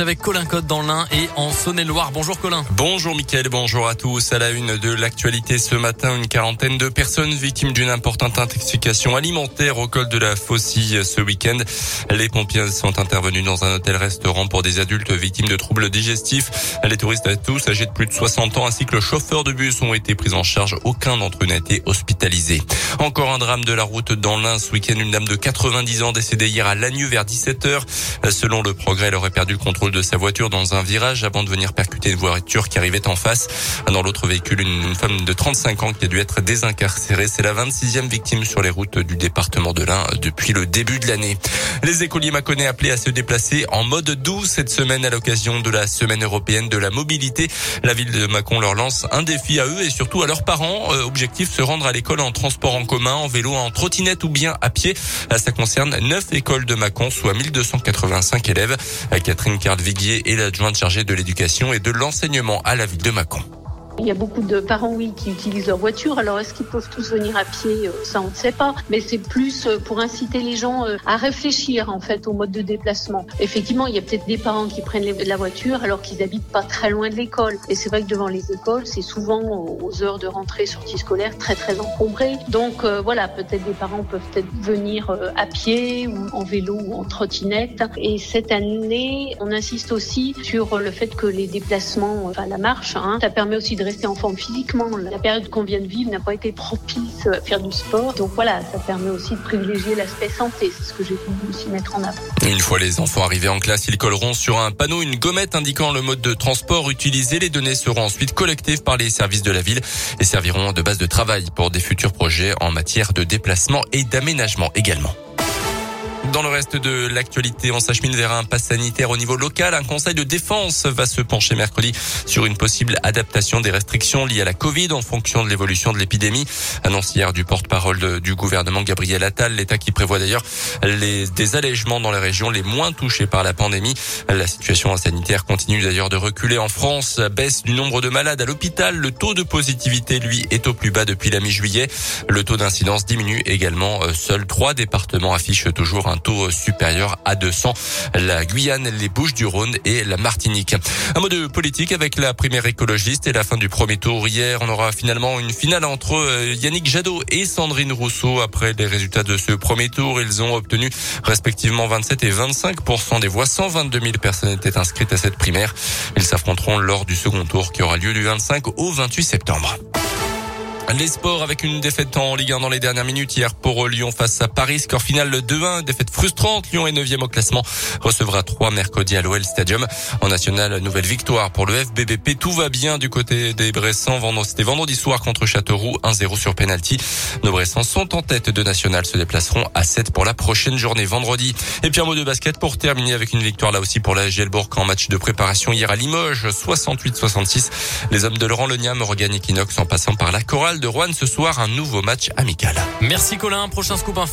avec Colin Cotte dans l'Ain et en Saône-et-Loire. Bonjour Colin. Bonjour Mickaël, bonjour à tous. À la une de l'actualité ce matin, une quarantaine de personnes victimes d'une importante intoxication alimentaire au col de la Faucille ce week-end. Les pompiers sont intervenus dans un hôtel-restaurant pour des adultes victimes de troubles digestifs. Les touristes à tous âgés de plus de 60 ans ainsi que le chauffeur de bus ont été pris en charge. Aucun d'entre eux n'a été hospitalisé. Encore un drame de la route dans l'Ain ce week-end. Une dame de 90 ans décédée hier à Lagnu vers 17h. Selon le progrès, elle aurait perdu le contrôle de sa voiture dans un virage avant de venir percuter une voiture qui arrivait en face. Dans l'autre véhicule, une femme de 35 ans qui a dû être désincarcérée. C'est la 26e victime sur les routes du département de l'Ain depuis le début de l'année. Les écoliers maconnais appelés à se déplacer en mode doux cette semaine à l'occasion de la semaine européenne de la mobilité. La ville de Mâcon leur lance un défi à eux et surtout à leurs parents. Euh, objectif, se rendre à l'école en transport en commun, en vélo, en trottinette ou bien à pied. Ça concerne neuf écoles de Mâcon, soit 1285 élèves. Catherine Carl-Viguier est l'adjointe chargée de l'éducation et de l'enseignement à la ville de Mâcon. Il y a beaucoup de parents, oui, qui utilisent leur voiture. Alors, est-ce qu'ils peuvent tous venir à pied euh, Ça, on ne sait pas. Mais c'est plus euh, pour inciter les gens euh, à réfléchir, en fait, au mode de déplacement. Effectivement, il y a peut-être des parents qui prennent la voiture alors qu'ils habitent pas très loin de l'école. Et c'est vrai que devant les écoles, c'est souvent aux heures de rentrée, sortie scolaire, très, très encombré. Donc, voilà, peut-être des parents peuvent peut-être venir à pied ou en vélo ou en trottinette. Et cette année, on insiste aussi sur le fait que les déplacements, enfin, la marche, hein, ça permet aussi de rester en forme physiquement. La période qu'on vient de vivre n'a pas été propice à faire du sport. Donc voilà, ça permet aussi de privilégier l'aspect santé. C'est ce que j'ai voulu aussi mettre en avant. Une fois les enfants arrivés en classe, ils colleront sur un panneau une gommette indiquant le mode de transport utilisé. Les données seront ensuite collectées par les services de la ville et serviront de base de travail pour des futurs projets en matière de déplacement et d'aménagement également. Dans le reste de l'actualité, on s'achemine vers un pass sanitaire au niveau local. Un conseil de défense va se pencher mercredi sur une possible adaptation des restrictions liées à la Covid en fonction de l'évolution de l'épidémie. Annonce hier du porte-parole du gouvernement Gabriel Attal, l'État qui prévoit d'ailleurs des allègements dans les régions les moins touchées par la pandémie. La situation sanitaire continue d'ailleurs de reculer en France. Baisse du nombre de malades à l'hôpital. Le taux de positivité, lui, est au plus bas depuis la mi-juillet. Le taux d'incidence diminue également. Seuls trois départements affichent toujours un taux supérieur à 200. La Guyane, les Bouches du Rhône et la Martinique. Un mot de politique avec la primaire écologiste et la fin du premier tour. Hier, on aura finalement une finale entre euh, Yannick Jadot et Sandrine Rousseau. Après les résultats de ce premier tour, ils ont obtenu respectivement 27 et 25% des voix. 122 000 personnes étaient inscrites à cette primaire. Ils s'affronteront lors du second tour qui aura lieu du 25 au 28 septembre. Les sports avec une défaite en Ligue 1 dans les dernières minutes hier pour Lyon face à Paris. Score final 2-1, défaite frustrante. Lyon est 9 au classement, recevra 3 mercredi à l'OL Stadium. En national, nouvelle victoire pour le FBBP. Tout va bien du côté des Bressans. C'était vendredi soir contre Châteauroux, 1-0 sur penalty. Nos Bressans sont en tête de national, se déplaceront à 7 pour la prochaine journée vendredi. Et puis un mot de basket pour terminer avec une victoire là aussi pour la Gielbourg en match de préparation hier à Limoges, 68-66. Les hommes de Laurent Leniam regagnent Equinox en passant par la de Rouen ce soir, un nouveau match amical. Merci Colin, prochain scoop info.